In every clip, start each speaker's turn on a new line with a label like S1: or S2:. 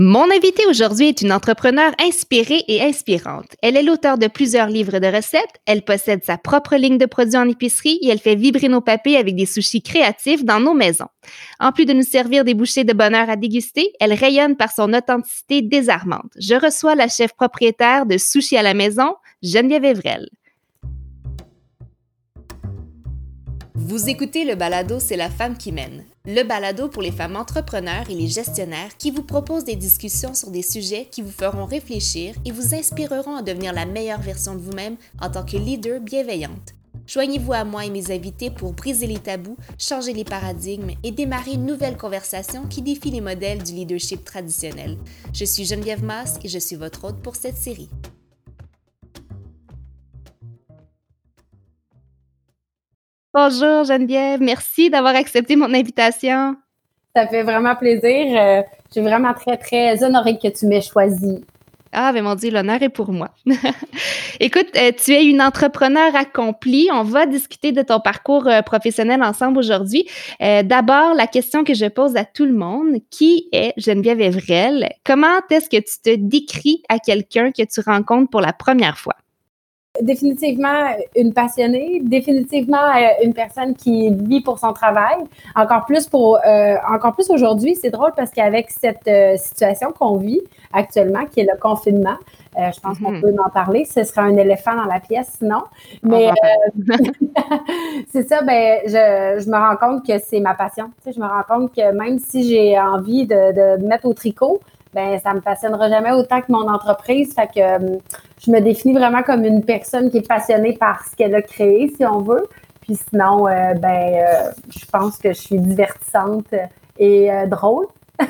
S1: Mon invitée aujourd'hui est une entrepreneure inspirée et inspirante. Elle est l'auteur de plusieurs livres de recettes, elle possède sa propre ligne de produits en épicerie et elle fait vibrer nos papiers avec des sushis créatifs dans nos maisons. En plus de nous servir des bouchées de bonheur à déguster, elle rayonne par son authenticité désarmante. Je reçois la chef propriétaire de Sushi à la maison, Geneviève Evrel. Vous écoutez le balado C'est la femme qui mène le balado pour les femmes entrepreneurs et les gestionnaires qui vous propose des discussions sur des sujets qui vous feront réfléchir et vous inspireront à devenir la meilleure version de vous-même en tant que leader bienveillante. Joignez-vous à moi et mes invités pour briser les tabous, changer les paradigmes et démarrer une nouvelle conversation qui défie les modèles du leadership traditionnel. Je suis Geneviève Masse et je suis votre hôte pour cette série. Bonjour Geneviève, merci d'avoir accepté mon invitation.
S2: Ça fait vraiment plaisir. Euh, je suis vraiment très, très honorée que tu m'aies choisi.
S1: Ah, ben mon Dieu, l'honneur est pour moi. Écoute, euh, tu es une entrepreneur accomplie. On va discuter de ton parcours euh, professionnel ensemble aujourd'hui. D'abord, la question que je pose à tout le monde, qui est Geneviève Evrel? Comment est-ce que tu te décris à quelqu'un que tu rencontres pour la première fois?
S2: Définitivement une passionnée, définitivement euh, une personne qui vit pour son travail. Encore plus pour, euh, encore plus aujourd'hui, c'est drôle parce qu'avec cette euh, situation qu'on vit actuellement, qui est le confinement, je pense qu'on mhm. peut en parler. Ce sera un éléphant dans la pièce, sinon. Mais c'est ça, ben, je, je, me rends compte que c'est ma passion. Tu sais, je me rends compte que même si j'ai envie de, de mettre au tricot, ben ça me passionnera jamais autant que mon entreprise. Fait que euh, je me définis vraiment comme une personne qui est passionnée par ce qu'elle a créé, si on veut. Puis sinon, euh, ben euh, je pense que je suis divertissante et drôle.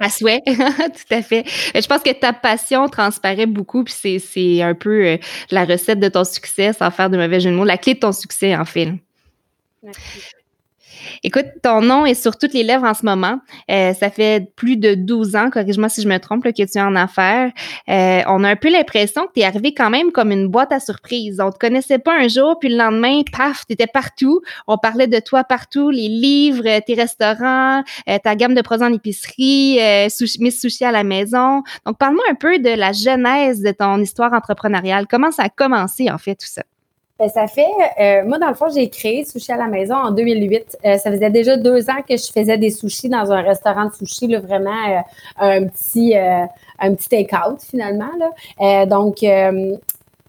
S1: à souhait, tout à fait. Je pense que ta passion transparaît beaucoup, puis c'est un peu la recette de ton succès, sans faire de mauvais jeu de mots, la clé de ton succès, en fait. Merci. Écoute, ton nom est sur toutes les lèvres en ce moment. Euh, ça fait plus de 12 ans, corrige-moi si je me trompe, que tu es en affaires. Euh, on a un peu l'impression que tu es arrivé quand même comme une boîte à surprise. On te connaissait pas un jour, puis le lendemain, paf, tu étais partout. On parlait de toi partout, les livres, tes restaurants, euh, ta gamme de produits en épicerie, Miss Sushi à la maison. Donc, parle-moi un peu de la genèse de ton histoire entrepreneuriale. Comment ça a commencé, en fait, tout ça?
S2: Ben, ça fait, euh, moi, dans le fond, j'ai créé Sushi à la maison en 2008. Euh, ça faisait déjà deux ans que je faisais des sushis dans un restaurant de sushi, là, vraiment euh, un petit, un petit take-out finalement. Là. donc,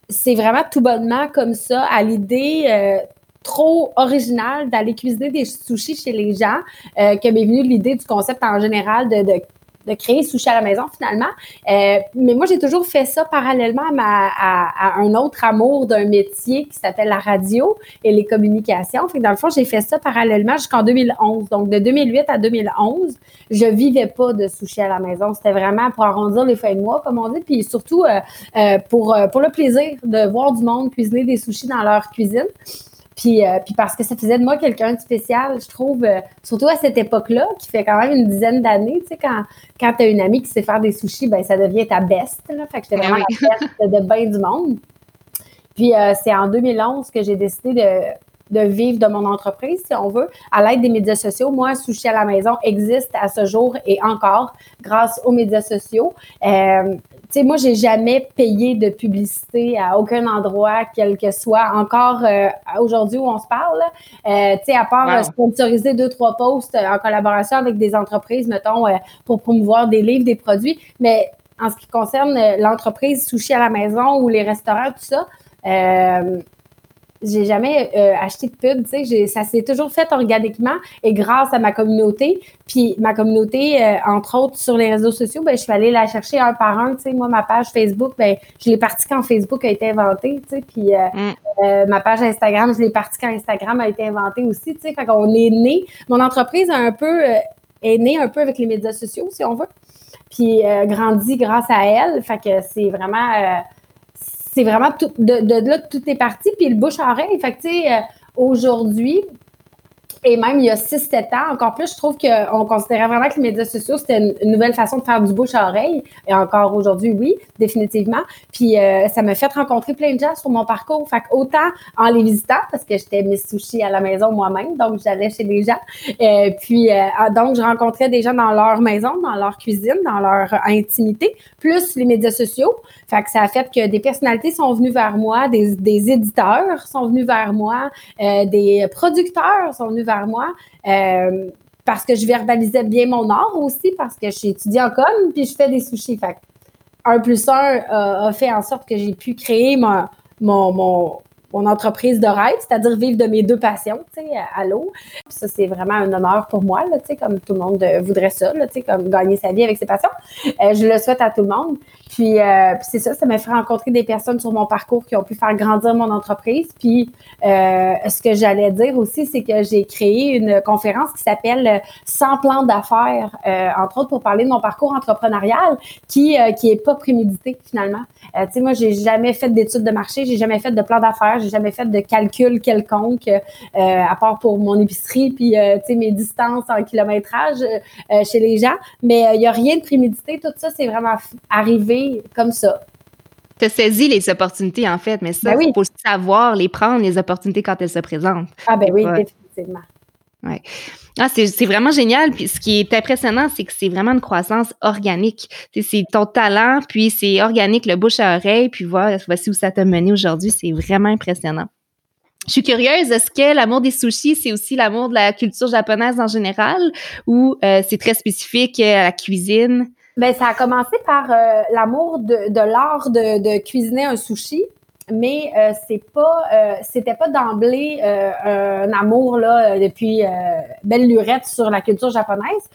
S2: c'est vraiment tout bonnement comme ça, à l'idée trop originale d'aller cuisiner des sushis chez les gens que m'est venue l'idée du concept en général de, de de créer Sushi à la maison finalement. Euh, mais moi, j'ai toujours fait ça parallèlement à, un autre amour d'un métier qui s'appelle la radio et les communications. Dans le fond, j'ai fait ça parallèlement jusqu'en 2011. Donc, de 2008 à 2011, je vivais pas de sushi à la maison. C'était vraiment pour arrondir les fins de mois, comme on dit, puis surtout euh, euh, pour, pour le plaisir de voir du monde cuisiner des sushis dans leur cuisine. Puis, euh, puis parce que ça faisait de moi quelqu'un de spécial, je trouve, euh, surtout à cette époque-là, qui fait quand même une dizaine d'années, tu sais, quand, quand tu as une amie qui sait faire des sushis, ben ça devient ta best, là. Fait que j'étais ben vraiment la best de bien du monde. Puis euh, c'est en 2011 que j'ai décidé de de vivre de mon entreprise, si on veut, à l'aide des médias sociaux. Moi, Sushi à la maison existe à ce jour et encore grâce aux médias sociaux. Euh, tu sais, moi, j'ai jamais payé de publicité à aucun endroit, quel que soit. Encore euh, aujourd'hui où on se parle, euh, tu sais, à part sponsoriser deux, trois posts en collaboration avec des entreprises, mettons, pour promouvoir des livres, des produits. Mais en ce qui concerne l'entreprise Sushi à la maison ou les restaurants, tout ça, j'ai jamais euh, acheté de pub, tu sais, ça s'est toujours fait organiquement et grâce à ma communauté. Puis ma communauté, euh, entre autres sur les réseaux sociaux, ben je suis allée la chercher un par un, tu sais, moi ma page Facebook, ben je l'ai partie quand Facebook a été inventé, tu sais, puis euh, mm. ma page Instagram, je l'ai partie quand Instagram a été inventé aussi, tu sais, fait qu'on est né, mon entreprise a un peu est née un peu avec les médias sociaux, si on veut, puis grandi grâce à elle, fait que c'est vraiment c'est vraiment tout, de, de, là que tout est parti, puis le bouche à oreille. Fait que, tu sais, euh, aujourd'hui, Et même il y a 6-7 ans, encore plus, je trouve qu'on considérait vraiment que les médias sociaux, c'était une, nouvelle façon de faire du bouche à oreille. Et encore aujourd'hui, oui, définitivement. Puis euh, ça m'a fait rencontrer plein de gens sur mon parcours. Fait autant en les visitant, parce que j'étais Miss Sushi à la maison moi-même, donc j'allais chez les gens. Euh, puis euh, donc, je rencontrais des gens dans leur maison, dans leur cuisine, dans leur intimité, plus les médias sociaux. Fait que ça a fait que des personnalités sont venues vers moi, des, des éditeurs sont venus vers moi, des producteurs sont venus vers moi. Euh, parce que je verbalisais bien mon art aussi, parce que je suis étudiante en com, puis je fais des sushis. Fait un plus un a fait en sorte que j'ai pu créer mon, mon, mon entreprise de rêve, c'est-à-dire vivre de mes deux passions, tu sais, à l'eau. Ça, c'est vraiment un honneur pour moi, là, tu sais, comme tout le monde voudrait ça, là, tu sais, comme gagner sa vie avec ses passions. Euh, je le souhaite à tout le monde. Puis, euh, c'est ça, ça m'a fait rencontrer des personnes sur mon parcours qui ont pu faire grandir mon entreprise. Puis, euh, ce que j'allais dire aussi, c'est que j'ai créé une conférence qui s'appelle 100 plans d'affaires, entre autres pour parler de mon parcours entrepreneurial, qui qui est pas prémédité finalement. tu sais, moi, j'ai jamais fait d'études de marché, j'ai jamais fait de plan d'affaires j'ai jamais fait de calcul quelconque, euh, à part pour mon épicerie, puis euh, tu sais mes distances en kilométrage euh, chez les gens. Mais il n'y a rien de prémédité. Tout ça, c'est vraiment arrivé comme ça.
S1: Tu as saisi les opportunités, en fait, mais ça, ben il faut savoir les prendre, les opportunités, quand elles se présentent.
S2: Ah, ben oui, définitivement.
S1: Ouais. Ah, c'est vraiment génial. Puis ce qui est impressionnant, c'est que c'est vraiment une croissance organique. C'est ton talent, puis c'est organique, le bouche à oreille, puis voilà, voici où ça t'a mené aujourd'hui. C'est vraiment impressionnant. Je suis curieuse, est-ce que l'amour des sushis, c'est aussi l'amour de la culture japonaise en général ou euh, c'est très spécifique à la cuisine?
S2: Bien, ça a commencé par euh, l'amour de, de l'art de, de, cuisiner un sushi mais euh, c'est pas euh, c'était pas d'emblée euh, un amour là depuis belle lurette sur la culture japonaise.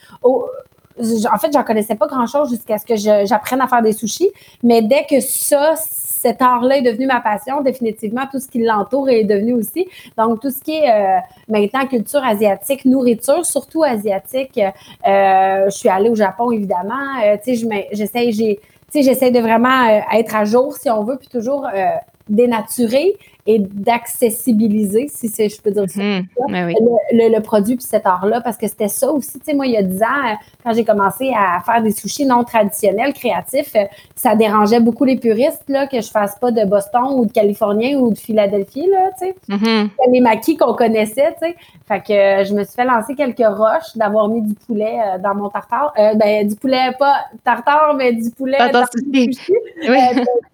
S2: En fait, j'en connaissais pas grand-chose jusqu'à ce que j'apprenne à faire des sushis, mais dès que ça cet art-là est devenu ma passion, définitivement, tout ce qui l'entoure est devenu aussi. Donc, tout ce qui est maintenant culture asiatique, nourriture, surtout asiatique. je suis allée au Japon, évidemment. tu sais, j'essaie, j'essaie de vraiment être à jour, si on veut, puis toujours dénaturer et d'accessibiliser, si je peux dire ça, mhm. ben le, produit puis cet art-là, parce que c'était ça aussi. Tu sais, moi, il y a 10 ans, quand j'ai commencé à faire des sushis non traditionnels, créatifs, ça dérangeait beaucoup les puristes, là, que je fasse pas de Boston ou de Californien ou de Philadelphie, là, tu sais. Mhm. Les maquis qu'on connaissait, tu sais. Fait que euh, je me suis fait lancer quelques roches d'avoir mis du poulet euh, dans mon tartare. Euh, ben, du poulet, pas tartare, mais du poulet dans mon sushi.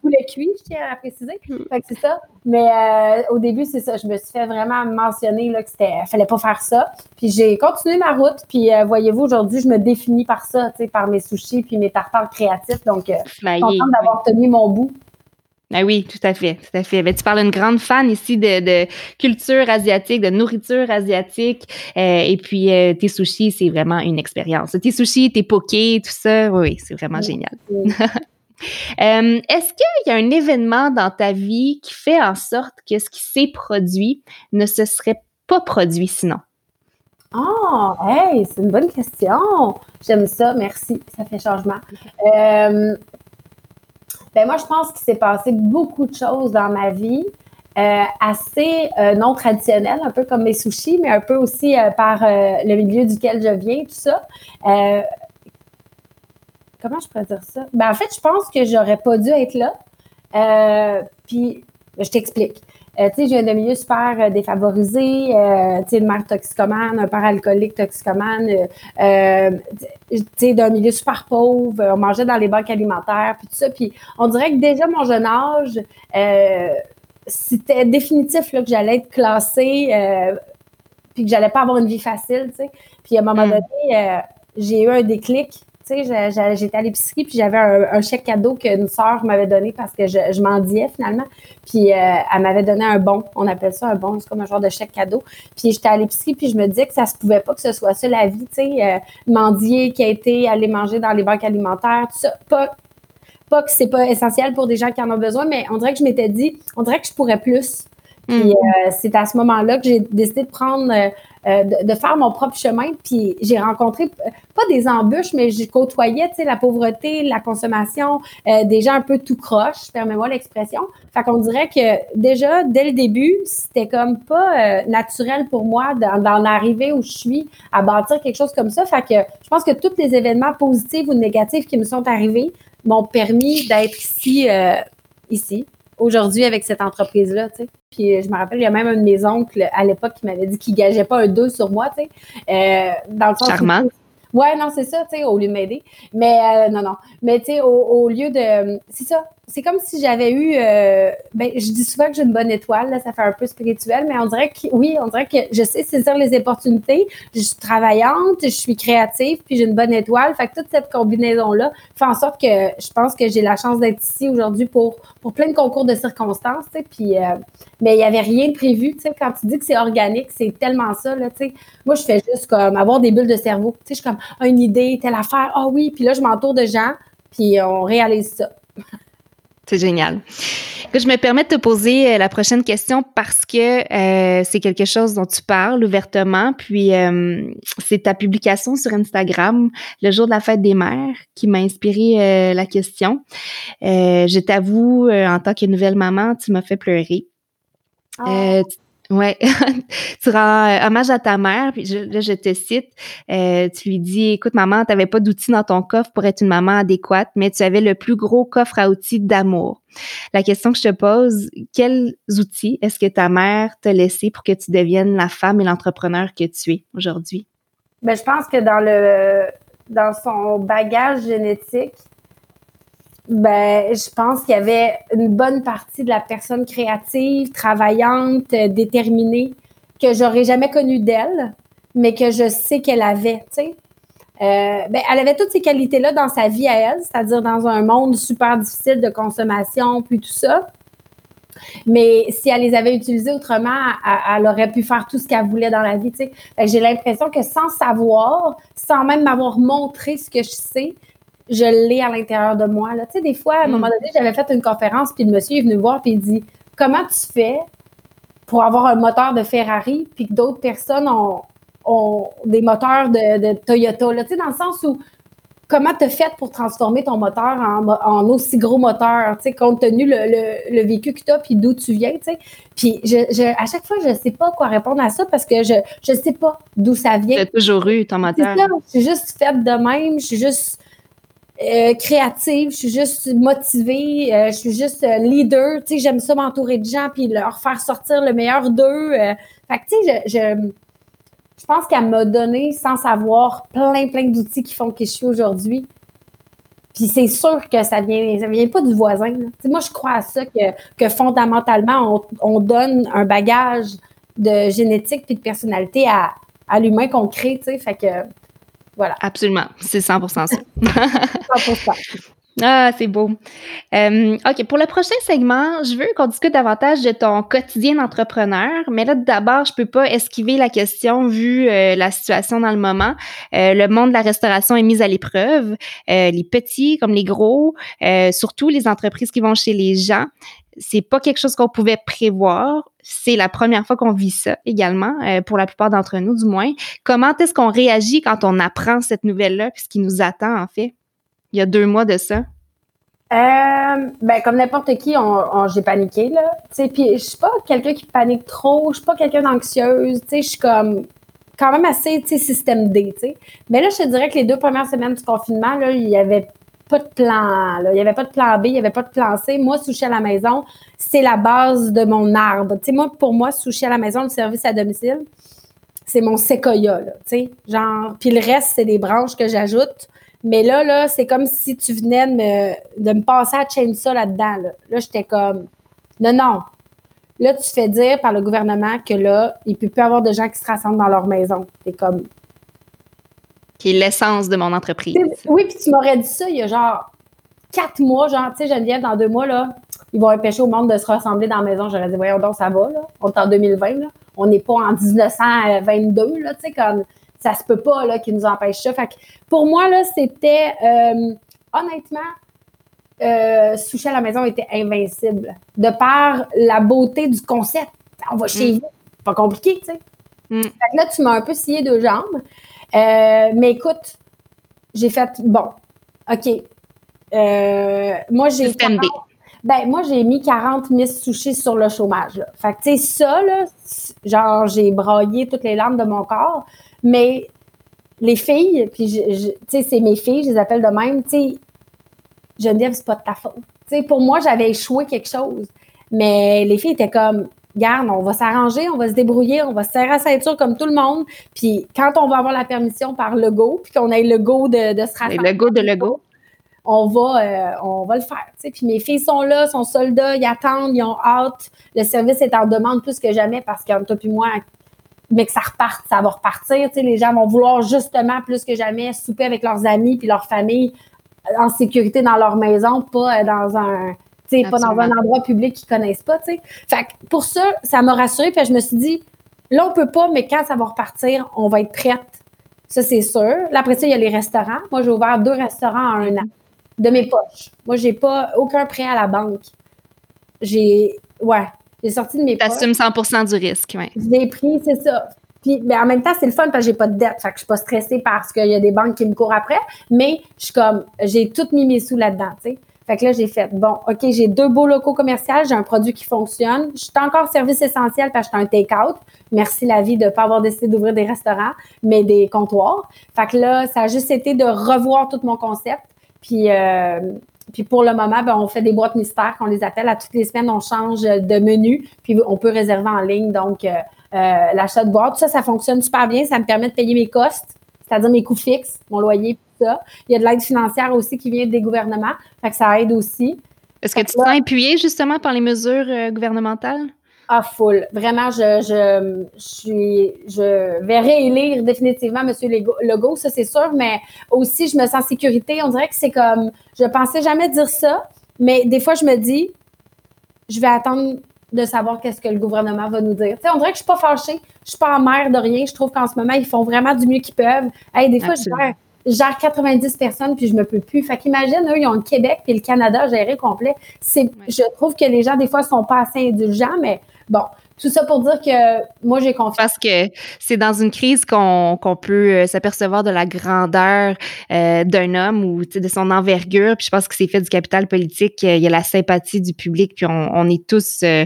S2: Poulet cuit, je tiens à préciser. Mm. Fait que c'est ça. Mais euh, au début, c'est ça. Je me suis fait vraiment mentionner là, que c'était, fallait pas faire ça. Puis j'ai continué ma route. Puis euh, voyez-vous, aujourd'hui, je me définis par ça, par mes sushis puis mes tartares créatifs. Donc, euh, je suis contente d'avoir tenu mon bout.
S1: Ah oui, tout à fait, tout à fait. Ben, tu parles d'une grande fan ici de, culture asiatique, de nourriture asiatique. et puis, tes sushis, c'est vraiment une expérience. Tes sushis, tes pokés, tout ça, oui, c'est vraiment génial. Euh, est-ce qu'il y a un événement dans ta vie qui fait en sorte que ce qui s'est produit ne se serait pas produit sinon?
S2: Oh, hey, c'est une bonne question. J'aime ça, merci. Ça fait changement. Euh, ben moi, je pense qu'il s'est passé beaucoup de choses dans ma vie. Euh, assez non traditionnelles, un peu comme mes sushis, mais un peu aussi par le milieu duquel je viens, tout ça comment je pourrais dire ça? Ben, en fait, je pense que j'aurais pas dû être là. Euh, puis, ben, je t'explique. Euh, tu sais, j'ai un milieu super euh, défavorisé, euh, tu sais, une mère toxicomane, un père alcoolique toxicomane, tu sais, d'un milieu super pauvre, on mangeait dans les banques alimentaires, puis tout ça. Puis, on dirait que déjà, mon jeune âge, c'était définitif là, que j'allais être classée, puis que j'allais pas avoir une vie facile, tu sais. Puis, à un moment hmm. donné, j'ai eu un déclic j'étais à l'épicerie, puis j'avais un, chèque cadeau qu'une sœur m'avait donné parce que je, je mendiais finalement. Puis euh, elle m'avait donné un bon, on appelle ça un bon, c'est comme un genre de chèque cadeau. Puis j'étais à l'épicerie, puis je me disais que ça se pouvait pas que ce soit ça la vie, tu sais, euh, mendier qui a été aller manger dans les banques alimentaires, tout ça. Pas, pas que c'est pas essentiel pour des gens qui en ont besoin, mais on dirait que je m'étais dit, on dirait que je pourrais plus. Puis mm. euh, c'est à ce moment-là que j'ai décidé de prendre euh, de, faire mon propre chemin. Puis j'ai rencontré pas des embûches, mais j'ai côtoyé, tu sais, la pauvreté, la consommation, euh, des gens un peu tout croche, permets-moi l'expression. Fait qu'on dirait que déjà, dès le début, c'était comme pas naturel pour moi d'en arriver où je suis à bâtir quelque chose comme ça. Fait que je pense que tous les événements positifs ou négatifs qui me sont arrivés m'ont permis d'être ici, ici, aujourd'hui avec cette entreprise-là, tu sais. Puis euh, je me rappelle, il y a même un de mes oncles à l'époque qui m'avait dit qu'il gageait pas un 2 sur moi, tu sais. Euh, dans le
S1: sens Charmant.
S2: ouais, non, c'est ça, tu sais, au lieu de m'aider. Mais euh, non, non. Mais tu sais, au, au, lieu de. C'est ça c'est comme si j'avais eu. Euh, ben, je dis souvent que j'ai une bonne étoile, là, ça fait un peu spirituel, mais on dirait que oui, on dirait que je sais saisir les opportunités. Je suis travaillante, je suis créative, puis j'ai une bonne étoile. Fait que toute cette combinaison-là fait en sorte que je pense que j'ai la chance d'être ici aujourd'hui pour, pour plein de concours de circonstances. Puis, euh, mais il n'y avait rien de prévu. Quand tu dis que c'est organique, c'est tellement ça. Là, moi, je fais juste comme avoir des bulles de cerveau. Je suis comme une idée, telle affaire, ah oui, puis là, je m'entoure de gens, puis on réalise ça.
S1: C'est génial. je me permets de te poser euh, la prochaine question parce que euh, c'est quelque chose dont tu parles ouvertement. Puis, euh, c'est ta publication sur Instagram le jour de la fête des mères qui m'a inspiré la question. je t'avoue, en tant que nouvelle maman, tu m'as fait pleurer. Ah. Ouais, tu rends euh, hommage à ta mère, puis je, là je te cite, euh, tu lui dis, écoute maman, tu n'avais pas d'outils dans ton coffre pour être une maman adéquate, mais tu avais le plus gros coffre à outils d'amour. La question que je te pose, quels outils est-ce que ta mère t'a laissé pour que tu deviennes la femme et l'entrepreneur que tu es aujourd'hui?
S2: Ben, je pense que dans le dans son bagage génétique, ben, je pense qu'il y avait une bonne partie de la personne créative, travaillante, euh, déterminée, que j'aurais jamais connue d'elle, mais que je sais qu'elle avait, tu sais. Euh, ben, elle avait toutes ces qualités-là dans sa vie à elle, c'est-à-dire dans un monde super difficile de consommation, puis tout ça. Mais si elle les avait utilisées autrement, elle, aurait pu faire tout ce qu'elle voulait dans la vie. J'ai l'impression que sans savoir, sans même m'avoir montré ce que je sais, je l'ai à l'intérieur de moi. Là. Tu sais, des fois, à un moment mm. donné, j'avais fait une conférence, puis le monsieur est venu me voir, puis il dit Comment tu fais pour avoir un moteur de Ferrari, puis que d'autres personnes ont, ont, des moteurs de, Toyota là, Tu sais, dans le sens où comment tu as fait pour transformer ton moteur en, aussi gros moteur, tu sais, compte tenu le, le, vécu que tu as, puis d'où tu viens, tu sais? Puis je, à chaque fois, je ne sais pas quoi répondre à ça parce que je ne sais pas d'où ça vient.
S1: Tu as toujours eu ton moteur.
S2: Ça, je suis juste faite de même, je suis juste euh, créative, je suis juste motivée, euh, je suis juste euh, leader, tu sais, j'aime ça m'entourer de gens puis leur faire sortir le meilleur d'eux. fait que, tu sais, je, je, je, pense qu'elle m'a donné, sans savoir, plein, plein d'outils qui font que je suis aujourd'hui. Puis c'est sûr que ça vient, ça vient pas du voisin. Moi, je crois à ça que, que fondamentalement, on, on, donne un bagage de génétique puis de personnalité à, à l'humain qu'on crée. Fait que voilà.
S1: Absolument. C'est 100 ça. 100 Ah, c'est beau. Euh, OK, pour le prochain segment, je veux qu'on discute davantage de ton quotidien d'entrepreneur. Mais là, d'abord, je peux pas esquiver la question vu euh, la situation dans le moment. Euh, le monde de la restauration est mis à l'épreuve. les petits comme les gros, surtout les entreprises qui vont chez les gens c'est pas quelque chose qu'on pouvait prévoir. C'est la première fois qu'on vit ça également, euh, pour la plupart d'entre nous du moins. Comment est-ce qu'on réagit quand on apprend cette nouvelle-là, puis ce qui nous attend en fait? Il y a deux mois de ça.
S2: Euh, ben, comme n'importe qui, j'ai paniqué, là. Puis je suis pas quelqu'un qui panique trop, je suis pas quelqu'un d'anxieuse, je suis comme quand même assez, système D, Mais là, je te dirais que les deux premières semaines du confinement, il y avait pas de plan. Il n'y avait pas de plan B, il n'y avait pas de plan C. Moi, sushi à la maison, c'est la base de mon arbre. Tu moi, pour moi, sushi à la maison, le service à domicile, c'est mon séquoia, tu. Genre, puis le reste, c'est des branches que j'ajoute. Mais là, là, c'est comme si tu venais de me, de me passer à chainsaw là-dedans. Là, là j'étais comme, non, non. Là, tu fais dire par le gouvernement que là, il ne peut plus avoir de gens qui se rassemblent dans leur maison. C'est comme,
S1: qui est l'essence de mon entreprise.
S2: Oui, puis tu m'aurais dit ça il y a genre quatre mois, genre, tu sais, Geneviève, dans deux mois, là, ils vont empêcher au monde de se rassembler dans la maison. J'aurais dit, voyons donc, ça va, là. On est en 2020, là. On n'est pas en 1922, là, tu sais, comme ça se peut pas, là, qu'ils nous empêchent ça. Fait que pour moi, là, c'était, euh, honnêtement, euh, Sushi à la maison était invincible. De par la beauté du concept. On va chez mm. vous. Pas compliqué, tu sais.
S1: Mm.
S2: Fait que là, tu m'as un peu scié deux jambes. Euh, mais écoute, j'ai fait, bon, OK. Euh, moi, j'ai...
S1: Système B.
S2: 40 Ben, moi, j'ai mis 40 Miss Sushi sur le chômage. Là. Fait que, tu sais, ça, là, genre, j'ai braillé toutes les larmes de mon corps. Mais les filles, puis, je- je- tu sais, c'est mes filles, je les appelle de même, tu sais, Geneviève, c'est pas de ta faute. Tu sais, pour moi, j'avais échoué quelque chose. Mais les filles étaient comme, garde, on va s'arranger, on va se débrouiller, on va se serrer la ceinture comme tout le monde. Puis quand on va avoir la permission par le go, puis qu'on ait le go de, de se
S1: Et
S2: rassembler,
S1: le go de Lego.
S2: on va, euh, on va le faire. Puis mes filles sont là, sont soldats, ils attendent, ils ont hâte. Le service est en demande plus que jamais parce qu'entre toi puis moi, mais que ça reparte, ça va repartir. tu sais. Les gens vont vouloir justement plus que jamais souper avec leurs amis puis leur famille euh, en sécurité dans leur maison, pas euh, dans un tu sais, pas dans un endroit public qu'ils connaissent pas, tu sais. Fait que pour ça, ça m'a rassurée, puis je me suis dit, là, on peut pas, mais quand ça va repartir, on va être prête. Ça, c'est sûr. Là, après ça, il y a les restaurants. Moi, j'ai ouvert deux restaurants en un an, de mes poches. Moi, j'ai pas aucun prêt à la banque. J'ai, ouais, j'ai sorti de mes poches.
S1: T'assumes 100% du risque, ouais.
S2: Je l'ai pris, c'est ça. Puis, mais en même temps, c'est le fun parce que j'ai pas de dette. Fait que je suis pas stressée parce qu'il y a des banques qui me courent après. Mais je suis comme, j'ai tout mis mes sous là-dedans, tu sais. Fait que là, j'ai fait, bon, OK, j'ai deux beaux locaux commerciaux, j'ai un produit qui fonctionne. Je suis encore service essentiel parce que je suis un take-out. Merci la vie de ne pas avoir décidé d'ouvrir des restaurants, mais des comptoirs. Fait que là, ça a juste été de revoir tout mon concept. Puis, euh, puis pour le moment, ben, on fait des boîtes mystères qu'on les appelle. À toutes les semaines, on change de menu, puis on peut réserver en ligne. Donc, euh, euh, l'achat de boîtes, tout ça, ça fonctionne super bien. Ça me permet de payer mes costes, c'est-à-dire mes coûts fixes, mon loyer, tout ça. Il y a de l'aide financière aussi qui vient des gouvernements. Fait que ça aide aussi.
S1: Est-ce que tu te sens appuyé justement par les mesures euh, gouvernementales?
S2: Ah, full. Vraiment, je, je, je, suis, je vais réélire définitivement M. Legault, ça c'est sûr, mais aussi, je me sens en sécurité. On dirait que c'est comme, je pensais jamais dire ça, mais des fois, je me dis, je vais attendre de savoir qu'est-ce que le gouvernement va nous dire. Tu sais, on dirait que je suis pas fâchée, je suis pas en mer de rien. Je trouve qu'en ce moment, ils font vraiment du mieux qu'ils peuvent. Hey, des fois, je gère, je gère 90 personnes puis je me peux plus. Fait qu'imagine, eux, ils ont le Québec puis le Canada géré complet. C'est, Je trouve que les gens, des fois, sont pas assez indulgents, mais bon, tout ça pour dire que moi, j'ai confiance.
S1: Parce que c'est dans une crise qu'on peut euh, s'apercevoir de la grandeur euh, d'un homme ou de son envergure. Puis je pense que c'est fait du capital politique. Il y a la sympathie du public. Puis on, on est tous, euh,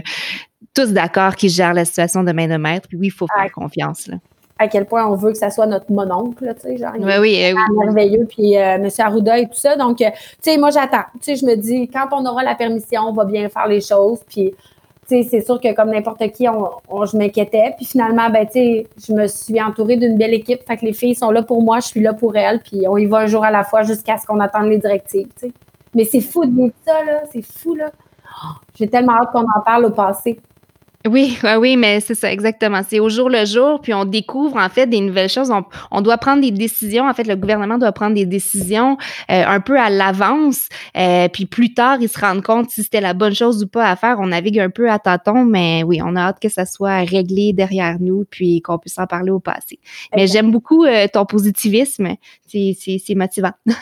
S1: tous d'accord qu'il gère la situation de main de maître. Puis oui, il faut faire confiance. Là.
S2: à quel point on veut que ça soit notre mononcle, tu sais, genre. il
S1: Oui,
S2: est
S1: oui, oui.
S2: merveilleux, puis euh, M. Arruda et tout ça. Donc, tu sais, moi, j'attends. Tu sais, je me dis, quand on aura la permission, on va bien faire les choses. Puis, c'est sûr que comme n'importe qui, on, je m'inquiétais. Puis finalement, ben, je me suis entourée d'une belle équipe. Fait que les filles sont là pour moi, je suis là pour elles. Puis on y va un jour à la fois jusqu'à ce qu'on attende les directives. Mais c'est fou de vivre ça, là. C'est fou, là. Oh, J'ai tellement hâte qu'on en parle au passé.
S1: Oui, oui, oui, mais c'est ça, exactement. C'est au jour le jour, puis on découvre en fait des nouvelles choses. On, on doit prendre des décisions. En fait, le gouvernement doit prendre des décisions euh, un peu à l'avance. Euh, puis plus tard, ils se rendent compte si c'était la bonne chose ou pas à faire. On navigue un peu à tâtons, mais oui, on a hâte que ça soit réglé derrière nous, puis qu'on puisse en parler au passé. Mais j'aime beaucoup euh, ton positivisme. C'est motivant.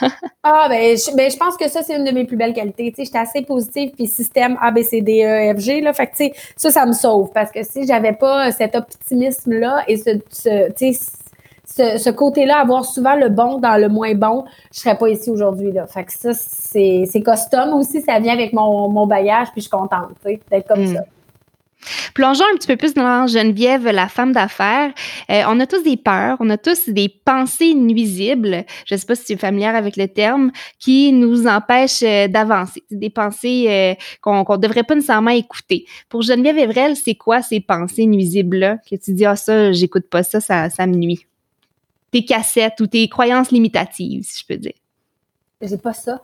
S2: Ah, ben je, ben, je pense que ça, c'est une de mes plus belles qualités. Tu sais, j'étais assez positive, puis système A, B, C, D, E, F, G, là. Fait que, tu sais, ça, ça me sauve. Parce que si j'avais pas cet optimisme-là et ce, ce, côté-là, avoir souvent le bon dans le moins bon, je serais pas ici aujourd'hui, là. Fait que ça, c'est c'est custom aussi. Ça vient avec mon, mon bagage, puis je suis contente, tu sais, d'être comme
S1: Mm.
S2: ça.
S1: Plongeons un petit peu plus dans Geneviève, la femme d'affaires. Euh, on a tous des peurs, on a tous des pensées nuisibles, je ne sais pas si tu es familière avec le terme, qui nous empêchent euh, d'avancer. Des pensées euh, qu'on ne devrait pas nécessairement écouter. Pour Geneviève Evrel, c'est quoi ces pensées nuisibles-là? Que tu dis, ah ça, j'écoute pas ça, ça, ça me nuit? Tes cassettes ou tes croyances limitatives, si je peux dire.
S2: J'ai pas ça.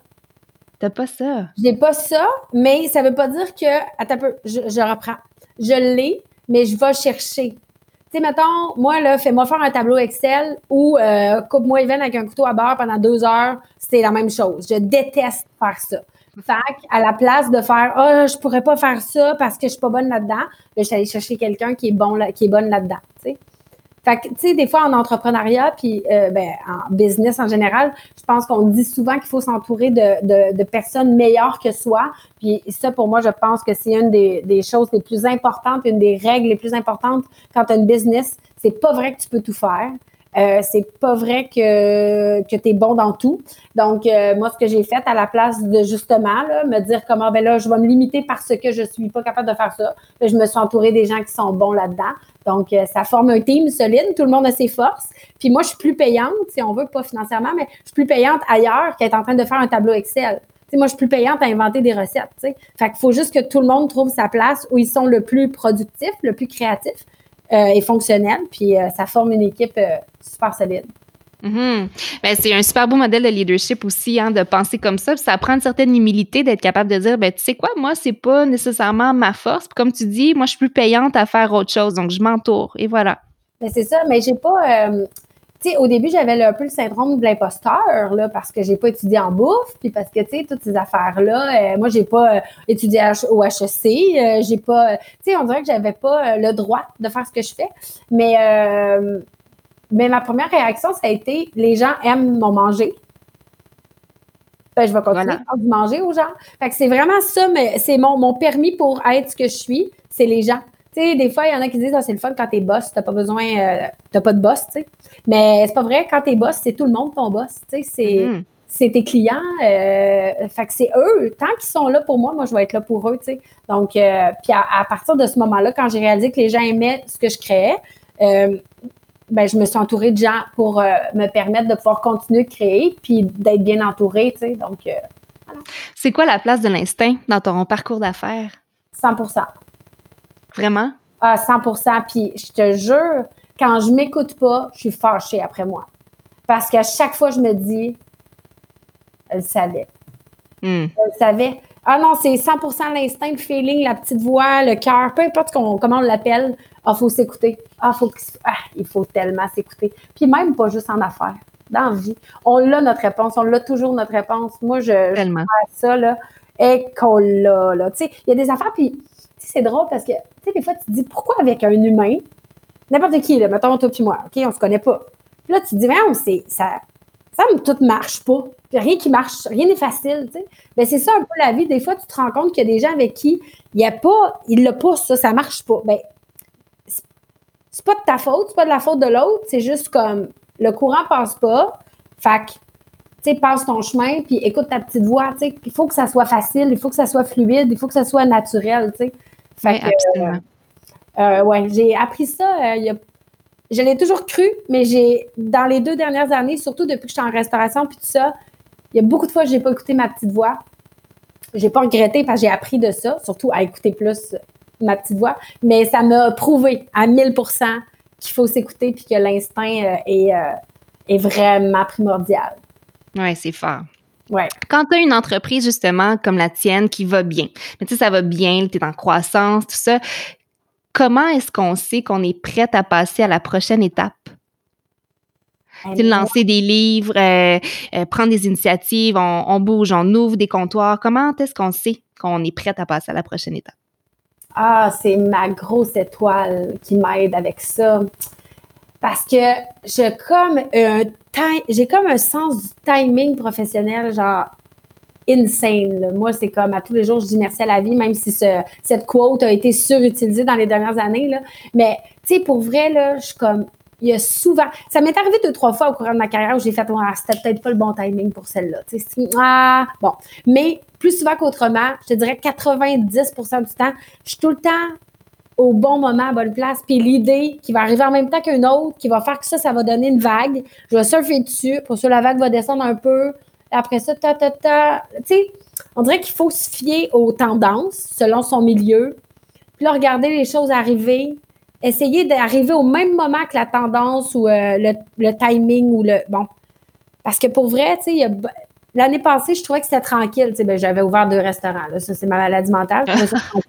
S1: T'as pas ça?
S2: J'ai pas ça, mais ça veut pas dire que. Attends peu, je, reprends. Je l'ai, mais je vais chercher. Tu sais, mettons, moi, là, fais-moi faire un tableau Excel ou euh, coupe-moi Even avec un couteau à beurre pendant deux heures, c'était la même chose. Je déteste faire ça. Fait à la place de faire Ah, oh, je pourrais pas faire ça parce que je suis pas bonne là-dedans, là, je suis allée chercher quelqu'un qui est bon là, qui est bonne là-dedans. Tu sais. Fait que, tu sais, des fois en entrepreneuriat, puis euh, ben, en business en général, je pense qu'on dit souvent qu'il faut s'entourer de, de, de, personnes meilleures que soi. Puis ça, pour moi, je pense que c'est une des, des, choses les plus importantes, une des règles les plus importantes quand tu as une business, c'est pas vrai que tu peux tout faire. Euh, c'est pas vrai que, que tu es bon dans tout. Donc, euh, moi, ce que j'ai fait à la place de justement me dire comment, ben là, je vais me limiter parce que je suis pas capable de faire ça, ben, je me suis entourée des gens qui sont bons là-dedans. Donc, euh, ça forme un team solide. Tout le monde a ses forces. Puis moi, je suis plus payante, si on veut, pas financièrement, mais je suis plus payante ailleurs qu'être en train de faire un tableau Excel. moi, je suis plus payante à inventer des recettes. Fait qu'il faut juste que tout le monde trouve sa place où ils sont le plus productifs, le plus créatifs et fonctionnels. Puis euh, ça forme une équipe euh, super solide.
S1: Mm-hmm. ben, c'est un super beau modèle de leadership aussi, hein, de penser comme ça. ça prend une certaine humilité d'être capable de dire, ben, tu sais quoi, moi, c'est pas nécessairement ma force. comme tu dis, moi, je suis plus payante à faire autre chose. Donc, je m'entoure. Et voilà.
S2: Ben, c'est ça, mais j'ai pas. Tu sais, au début, j'avais un peu le syndrome de l'imposteur, là, parce que j'ai pas étudié en bouffe, puis parce que, tu sais, toutes ces affaires-là, moi, j'ai pas étudié au HEC, j'ai pas, tu sais, on dirait que j'avais pas le droit de faire ce que je fais. Mais, mais ma première réaction, ça a été les gens aiment mon manger. Ben, je vais continuer à faire du manger aux gens. Fait que c'est vraiment ça, mais c'est mon, mon permis pour être ce que je suis, c'est les gens. Sais, des fois, il y en a qui disent, ah, c'est le fun quand t'es boss, t'as pas besoin, euh, t'as pas de boss, tu sais. Mais c'est pas vrai, quand t'es boss, c'est tout le monde ton boss, tu sais, c'est, mm-hmm. c'est tes clients. Euh, fait que c'est eux, tant qu'ils sont là pour moi, moi, je vais être là pour eux, tu sais. Donc, euh, puis à, partir de ce moment-là, quand j'ai réalisé que les gens aimaient ce que je créais, ben, je me suis entourée de gens pour me permettre de pouvoir continuer de créer puis d'être bien entourée, tu sais. Donc,
S1: C'est quoi la place de l'instinct dans ton parcours d'affaires?
S2: 100
S1: Vraiment?
S2: Ah, 100% Puis je te jure, quand je m'écoute pas, je suis fâchée après moi. Parce qu'à chaque fois, je me dis, elle savait. Hmm. Elle savait. Ah non, c'est 100% l'instinct, le feeling, la petite voix, le cœur, peu importe comment on l'appelle. Ah, faut s'écouter. Ah, faut, ah, il faut tellement s'écouter. Puis même pas juste en affaires, dans la vie. On a notre réponse, on l'a toujours notre réponse. Moi, je, tellement. ça, là, et qu'on l'a, là. Tu sais, il y a des affaires, puis c'est drôle parce que, tu sais, des fois, tu te dis, pourquoi avec un humain, n'importe qui, là, mettons toi puis moi, OK, on se connaît pas. Puis là, tu te dis, mais c'est, ça, ça, tout marche pas rien qui marche, rien n'est facile, tu sais. Ben, c'est ça un peu la vie. Des fois, tu te rends compte qu'il y a des gens avec qui il n'y a pas, il le pousse, ça, ça marche pas. Ben, c'est pas de ta faute, c'est pas de la faute de l'autre, c'est juste comme le courant passe pas. Fait que, tu sais, passe ton chemin, puis écoute ta petite voix, tu sais. Il faut que ça soit facile, il faut que ça soit fluide, il faut que ça soit naturel, tu sais.
S1: Fait que, absolument.
S2: Euh, euh, ouais, j'ai appris ça euh, il y a je l'ai toujours cru, mais j'ai, dans les deux dernières années, surtout depuis que je suis en restauration puis tout ça, il y a beaucoup de fois que j'ai pas écouté ma petite voix. J'ai pas regretté parce que j'ai appris de ça, surtout à écouter plus ma petite voix. Mais ça m'a prouvé à 1000% qu'il faut s'écouter puis que l'instinct est, est vraiment primordial.
S1: Oui, c'est fort.
S2: Ouais.
S1: Quand tu as une entreprise, justement, comme la tienne, qui va bien, mais tu sais, ça va bien, tu es en croissance, tout ça, comment est-ce qu'on sait qu'on est prête à passer à la prochaine étape? lancer des livres, euh, euh, prendre des initiatives, on, bouge, on ouvre des comptoirs. Comment est-ce qu'on sait qu'on est prête à passer à la prochaine étape?
S2: Ah, c'est ma grosse étoile qui m'aide avec ça. Parce que j'ai comme un j'ai comme un sens du timing professionnel, genre insane. Moi, c'est comme à tous les jours, je dis merci à la vie, même si cette quote a été surutilisée dans les dernières années. Là. Mais, tu sais, pour vrai, là, je suis comme il y a souvent. Ça m'est arrivé deux, trois fois au cours de ma carrière où j'ai fait, ah, c'était peut-être pas le bon timing pour celle-là. Ah, bon. Mais plus souvent qu'autrement, je te dirais 90% du temps, je suis tout le temps au bon moment, à bonne place. Puis l'idée qui va arriver en même temps qu'une autre, qui va faire que ça, ça va donner une vague. Je vais surfer dessus. Pour ça, la vague va descendre un peu. Après ça, ta, ta, ta. Tu sais, on dirait qu'il faut se fier aux tendances selon son milieu. Puis là, regarder les choses arriver, essayer d'arriver au même moment que la tendance ou euh, le, timing ou le. Bon. Parce que pour vrai, tu sais, l'année passée, je trouvais que c'était tranquille. Tu sais, ben, j'avais ouvert deux restaurants. Là. Ça, c'est ma maladie mentale.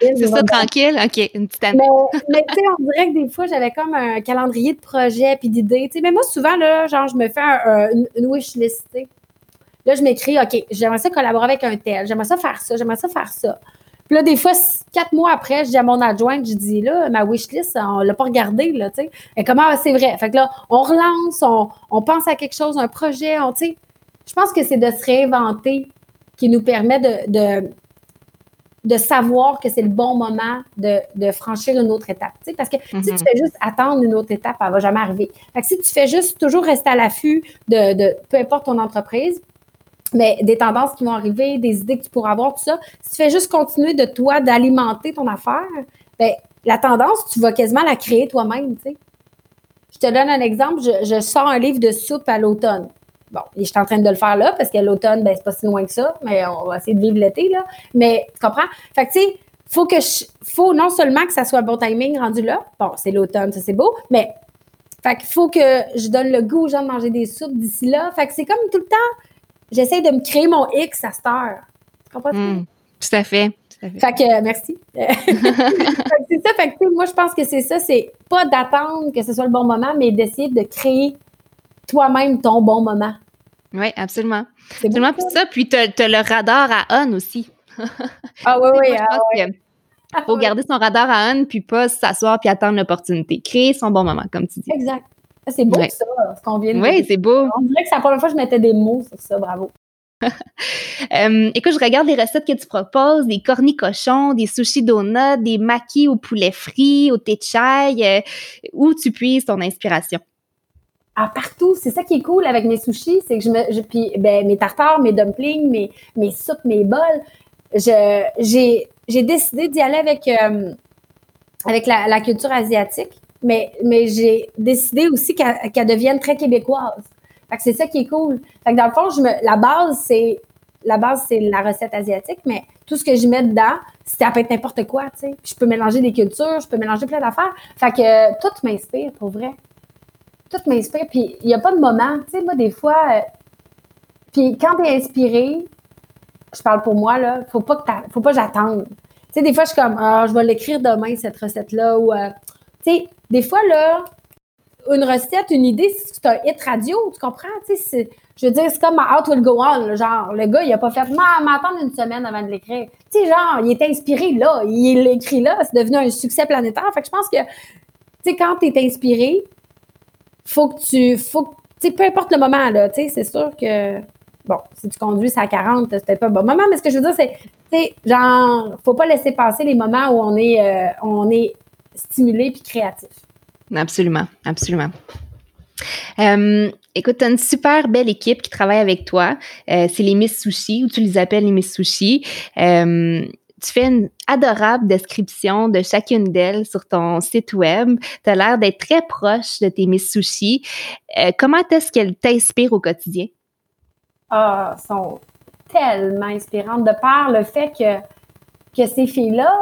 S1: c'est ça, tranquille? OK, une petite
S2: année. Mais, tu sais, on dirait que des fois, j'avais comme un calendrier de projets puis d'idées. Tu sais, mais moi, souvent, là, genre, je me fais une, une wish list. Là, je m'écris, OK, j'aimerais ça collaborer avec un tel, j'aimerais ça faire ça, j'aimerais ça faire ça. Puis là, des fois, quatre mois après, je dis à mon adjointe, je dis là, ma wishlist, on l'a pas regardée, là, tu sais. Et comment, ah, c'est vrai. Fait que là, on relance, on, pense à quelque chose, un projet, on, tu sais. Je pense que c'est de se réinventer qui nous permet de, de savoir que c'est le bon moment de, de, franchir une autre étape. Parce que si tu fais juste attendre une autre étape, elle va jamais arriver. Fait que si tu fais juste toujours rester à l'affût de, de peu importe ton entreprise, mais des tendances qui vont arriver, des idées que tu pourras avoir, tout ça, si tu fais juste continuer de toi, d'alimenter ton affaire, ben, la tendance, tu vas quasiment la créer toi-même, tu sais. Je te donne un exemple, je, je sors un livre de soupe à l'automne. Bon, je suis en train de le faire là parce que l'automne, ben, c'est pas si loin que ça, mais on va essayer de vivre l'été, là. Mais tu comprends? Fait que, tu sais, faut que je, faut non seulement que ça soit bon timing rendu là. Bon, c'est l'automne, ça c'est beau, mais fait qu'il faut que je donne le goût aux gens de manger des soupes d'ici là. Fait que c'est comme tout le temps, j'essaie de me créer mon X à cette heure. Tu comprends?
S1: Hmm, tout à fait.
S2: Fait que, merci. c'est ça, fait que, moi, je pense que c'est ça, c'est pas d'attendre que ce soit le bon moment, mais d'essayer de créer toi-même ton bon moment.
S1: Oui, absolument. Absolument. Puis ça, puis tu as, le radar à on aussi.
S2: ah oui, oui. Il
S1: ah faut garder son radar à on, puis pas s'asseoir puis attendre l'opportunité. Créer son bon moment, comme tu dis.
S2: Exact. C'est beau ça, ce qu'on vient de
S1: Oui, c'est beau.
S2: On dirait que c'est la première fois que je mettais des mots sur ça. Bravo.
S1: Euh, écoute, je regarde les recettes que tu proposes, des cornies cochons, des sushis donuts, des maquis au poulet frit, au thé de chai. Euh, où tu puises ton inspiration?
S2: Ah, partout. C'est ça qui est cool avec mes sushis, c'est que je me, puis ben, mes tartares, mes dumplings, mes, soupes, mes bols. J'ai, décidé d'y aller avec, euh, la, culture asiatique, mais, j'ai décidé aussi qu'elle, devienne très québécoise. Fait que c'est ça qui est cool. Fait que dans le fond, la base, c'est la recette asiatique, mais tout ce que je mets dedans, ça peut être n'importe quoi. Je peux mélanger des cultures, je peux mélanger plein d'affaires. Fait que tout m'inspire, pour vrai tout m'inspire. Puis il n'y a pas de moment. Tu sais, moi, des fois, euh, puis quand tu es inspiré, je parle pour moi, là, faut pas que faut pas j'attende. Tu sais, des fois, je suis comme, ah, je vais l'écrire demain, cette recette-là. Ou, euh, tu sais, des fois, là, une recette, une idée, c'est un hit radio, tu comprends? Tu sais, je veux dire, c'est comme Out Will Go On. Genre, le gars, il a pas fait m'attendre une semaine avant de l'écrire. Tu sais, genre, il est inspiré là, il l'écrit là, c'est devenu un succès planétaire. Fait que je pense que, tu sais, quand tu es inspiré, faut que tu. Faut tu peu importe le moment, là, tu sais, c'est sûr que. Bon, si tu conduis à 40, c'est peut-être pas un bon moment, mais ce que je veux dire, c'est, tu sais, genre, faut pas laisser passer les moments où on est, euh, on est stimulé puis créatif.
S1: Absolument, absolument. Euh, écoute, tu as une super belle équipe qui travaille avec toi. Euh, c'est les Miss Sushi, ou tu les appelles les Miss Sushi tu fais une adorable description de chacune d'elles sur ton site web. Tu as l'air d'être très proche de tes Miss Sushi. Euh, comment est-ce qu'elles t'inspirent au quotidien?
S2: Ah, elles sont tellement inspirantes de par le fait que, que ces filles-là,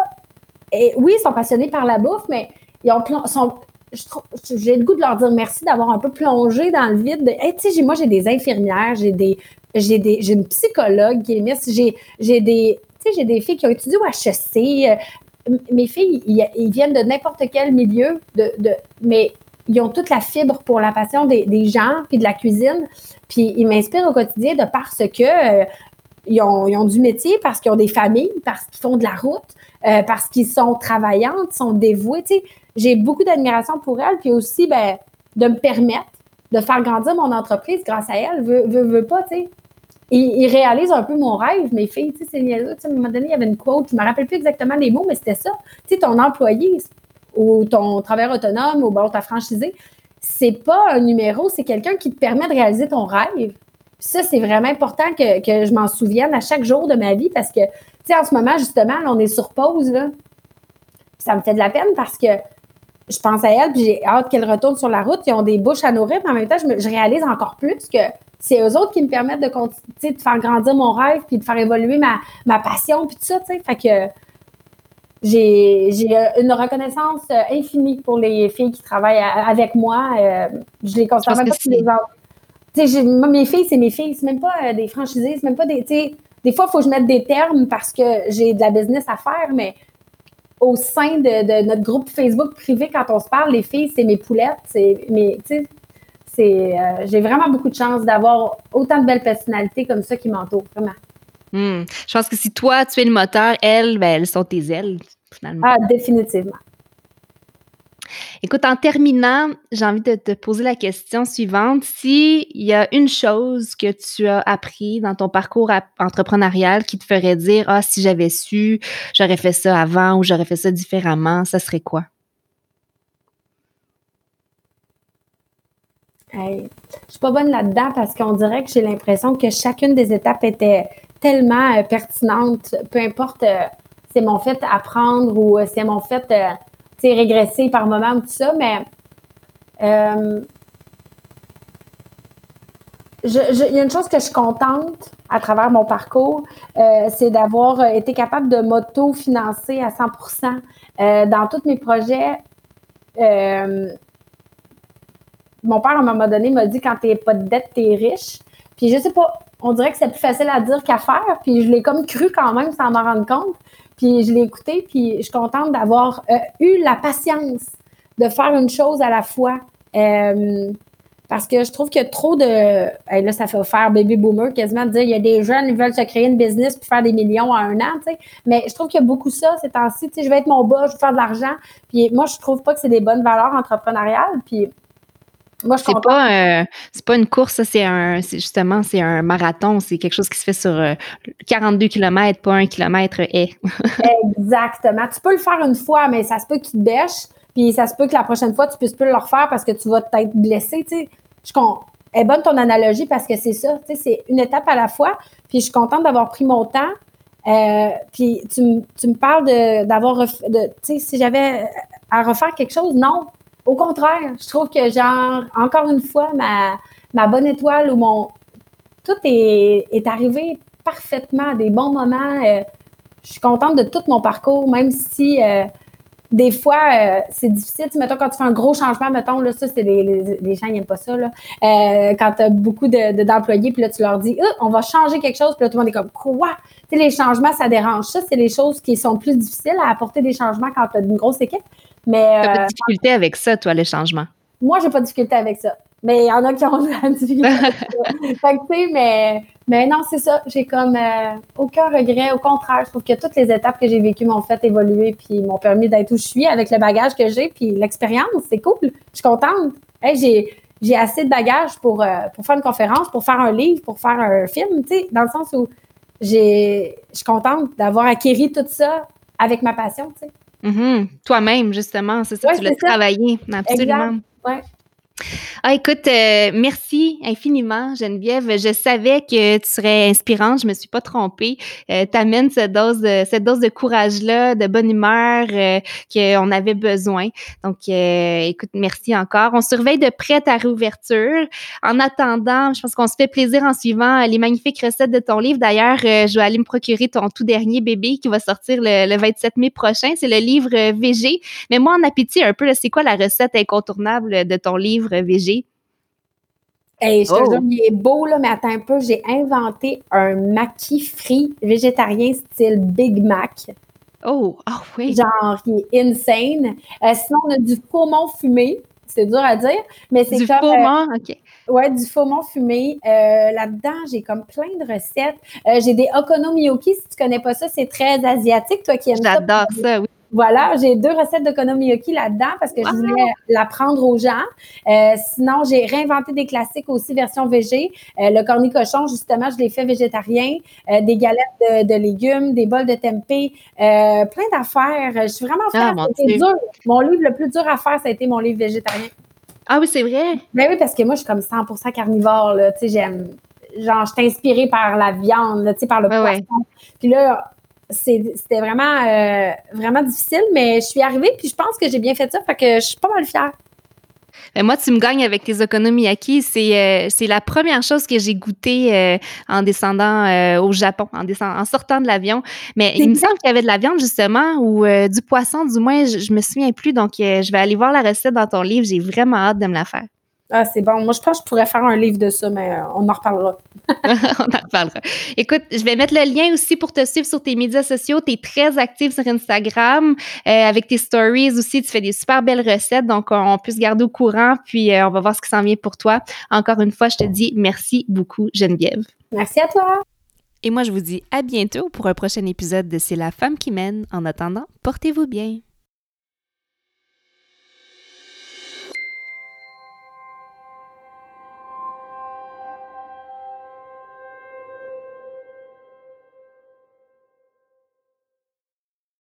S2: oui, sont passionnées par la bouffe, mais ils ont sont, j'ai le goût de leur dire merci d'avoir un peu plongé dans le vide. tu sais, moi, j'ai des infirmières, j'ai des, j'ai des, j'ai une psychologue qui est miss, j'ai, j'ai des, j'ai des filles qui ont étudié au HEC. Euh, mes filles, ils, viennent de n'importe quel milieu, de, mais ils ont toute la fibre pour la passion des, gens puis de la cuisine. Puis ils m'inspirent au quotidien de parce que euh, ils, ont, du métier, parce qu'ils ont des familles, parce qu'ils font de la route, euh, parce qu'ils sont travaillantes, sont dévouées. j'ai beaucoup d'admiration pour elles, puis aussi ben, de me permettre de faire grandir mon entreprise grâce à elles. Pas, tu sais ils, réalisent un peu mon rêve, mes filles. Tu sais, c'est À un moment donné, il y avait une quote, je me rappelle plus exactement les mots, mais c'était ça. Tu sais, ton employé ou ton travailleur autonome ou bon, ta franchisé, c'est pas un numéro, c'est quelqu'un qui te permet de réaliser ton rêve. ça, c'est vraiment important que, je m'en souvienne à chaque jour de ma vie parce que, tu sais, en ce moment, justement, on est sur pause, là. ça me fait de la peine parce que je pense à elle, puis j'ai hâte qu'elle retourne sur la route. Ils ont des bouches à nourrir, mais en même temps, je, je réalise encore plus que c'est eux autres qui me permettent de continuer, de faire grandir mon rêve, puis de faire évoluer ma, ma passion, puis tout ça, tu sais. Fait que j'ai, une reconnaissance euh, infinie pour les filles qui travaillent avec moi. Euh, je les considère même pas comme des autres. Sais, mes filles, c'est mes filles. C'est même pas euh, des franchisés, c'est même pas des. Des fois, il faut que je mette des termes parce que j'ai de la business à faire, mais au sein de, de, notre groupe Facebook privé, quand on se parle, les filles, c'est mes poulettes, c'est mes, euh, j'ai vraiment beaucoup de chance d'avoir autant de belles personnalités comme ça qui m'entourent, vraiment.
S1: Hmm. Je pense que si toi, tu es le moteur, elles, ben, elles sont tes ailes, finalement.
S2: Ah, définitivement.
S1: Écoute, en terminant, j'ai envie de te poser la question suivante. S'il y a une chose que tu as appris dans ton parcours entrepreneurial qui te ferait dire, ah, si j'avais su, j'aurais fait ça avant ou j'aurais fait ça différemment, ça serait quoi?
S2: Hey, je suis pas bonne là-dedans parce qu'on dirait que j'ai l'impression que chacune des étapes était tellement euh, pertinente, peu importe euh, c'est mon fait apprendre ou euh, c'est mon fait régresser par moment ou tout ça, mais il y a une chose que je contente à travers mon parcours, c'est d'avoir été capable de m'auto-financer à 100 dans tous mes projets mon père, à un moment donné, m'a dit quand t'es pas de dette, t'es riche. Puis je sais pas, on dirait que c'est plus facile à dire qu'à faire. Puis je l'ai comme cru quand même sans m'en rendre compte. Puis je l'ai écouté, puis je suis contente d'avoir euh, eu la patience de faire une chose à la fois. Euh, parce que je trouve qu'il y a trop de. là, ça fait faire baby boomer quasiment de dire il y a des jeunes qui veulent se créer une business puis faire des millions en un an. Mais je trouve qu'il y a beaucoup ça ces temps-ci. Je vais être mon boss, je vais faire de l'argent. Puis moi, je trouve pas que c'est des bonnes valeurs entrepreneuriales. Puis
S1: moi, c'est pas, c'est pas une course, c'est un, justement, c'est un marathon. C'est quelque chose qui se fait sur 42 euh, km, pas un kilomètre et.
S2: Exactement. Tu peux le faire une fois, mais ça se peut qu'il te bêche. Puis ça se peut que la prochaine fois, tu puisses plus le refaire parce que tu vas être blessé. Tu sais. Je est bonne ton analogie parce que c'est ça. Tu sais, c'est une étape à la fois. Puis je suis contente d'avoir pris mon temps. Euh, puis tu, tu me parles d'avoir. De, tu sais, si j'avais à refaire quelque chose, non. Au contraire, je trouve que, genre, encore une fois, ma, ma bonne étoile ou mon. Tout est, est arrivé parfaitement à des bons moments. Euh, je suis contente de tout mon parcours, même si euh, des fois, euh, c'est difficile. Tu, mettons, quand tu fais un gros changement, mettons, là, ça, c'est les, les, gens n'aiment pas ça. Là. quand tu as beaucoup d'employés, puis là, tu leur dis, on va changer quelque chose, puis là, tout le monde est comme, quoi? Tu sais, les changements, ça dérange. Ça, c'est les choses qui sont plus difficiles à apporter des changements quand tu as une grosse équipe. Mais.
S1: T'as pas de euh, difficulté avec ça, toi, les changements?
S2: Moi, j'ai pas de difficulté avec ça. Mais il y en a qui ont de la difficulté avec ça. fait que, tu sais, mais, mais non, c'est ça. J'ai comme euh, aucun regret. Au contraire, je trouve que toutes les étapes que j'ai vécues m'ont fait évoluer puis m'ont permis d'être où je suis avec le bagage que j'ai puis l'expérience. C'est cool. Je suis contente. j'ai j'ai assez de bagages pour, euh, pour faire une conférence, pour faire un livre, pour faire un film, tu sais, dans le sens où j'ai, je suis contente d'avoir acquis tout ça avec ma passion, tu sais.
S1: Mm-hmm. Toi-même, justement, c'est ça, tu voulais travailler. Absolument.
S2: Ouais.
S1: Ah, écoute, euh, merci infiniment, Geneviève. Je savais que tu serais inspirante. Je me suis pas trompée. Euh, tu amènes cette dose de, cette dose de courage-là, de bonne humeur euh, qu'on avait besoin. Donc, euh, écoute, merci encore. On surveille de près ta réouverture. En attendant, je pense qu'on se fait plaisir en suivant les magnifiques recettes de ton livre. D'ailleurs, je vais aller me procurer ton tout dernier bébé qui va sortir le, 27 mai prochain. C'est le livre VG. Mais moi, en appétit un peu, c'est quoi la recette incontournable de ton livre? VG?
S2: Hey, je te oh. il est beau, là, mais attends un peu, j'ai inventé un maquis frit végétarien style Big Mac.
S1: Oh, ah oui.
S2: Genre, il est insane. Euh, sinon, on a du faux fumé. C'est dur à dire, mais c'est
S1: comme... Du faux euh, OK.
S2: Ouais, du faux fumé. Euh, là-dedans, j'ai comme plein de recettes. j'ai des okonomiyaki. Si tu connais pas ça, c'est très asiatique. Toi qui aimes
S1: ça. J'adore ça, oui.
S2: Voilà, j'ai deux recettes de konomiyaki là-dedans parce que je voulais l'apprendre aux gens. Euh, sinon, j'ai réinventé des classiques aussi version végé. Euh, le cornet cochon, justement, je l'ai fait végétarien. Euh, des galettes de, légumes, des bols de tempeh, plein d'affaires. Je suis vraiment fière. Ah, dur. Mon livre le plus dur à faire, ça a été mon livre végétarien.
S1: Ah oui, c'est vrai?
S2: Ben oui, parce que moi, je suis comme 100% carnivore. Là. Tu sais, j'aime... Genre, je suis inspirée par la viande, tu sais, par le poisson. Puis là, c'était vraiment, euh, vraiment difficile, mais je suis arrivée puis je pense que j'ai bien fait ça, fait que je suis pas mal fière.
S1: Ben, moi, tu me gagnes avec tes. C'est euh, c'est la première chose que j'ai goûté euh, en descendant au Japon, en, descendant, en sortant de l'avion. Mais il me semble qu'il y avait de la viande, justement, ou du poisson, du moins, je, je me souviens plus. Donc, je vais aller voir la recette dans ton livre. J'ai vraiment hâte de me la faire.
S2: Ah, c'est bon. Moi, je pense que je pourrais faire un livre de ça, mais euh, on en reparlera.
S1: on en reparlera. Écoute, je vais mettre le lien aussi pour te suivre sur tes médias sociaux. Tu es très active sur Instagram. Euh, avec tes stories aussi, tu fais des super belles recettes. Donc, on peut se garder au courant. Puis, euh, on va voir ce qui s'en vient pour toi. Encore une fois, je te dis merci beaucoup, Geneviève.
S2: Merci à toi.
S1: Et moi, je vous dis à bientôt pour un prochain épisode de C'est la femme qui mène. En attendant, portez-vous bien.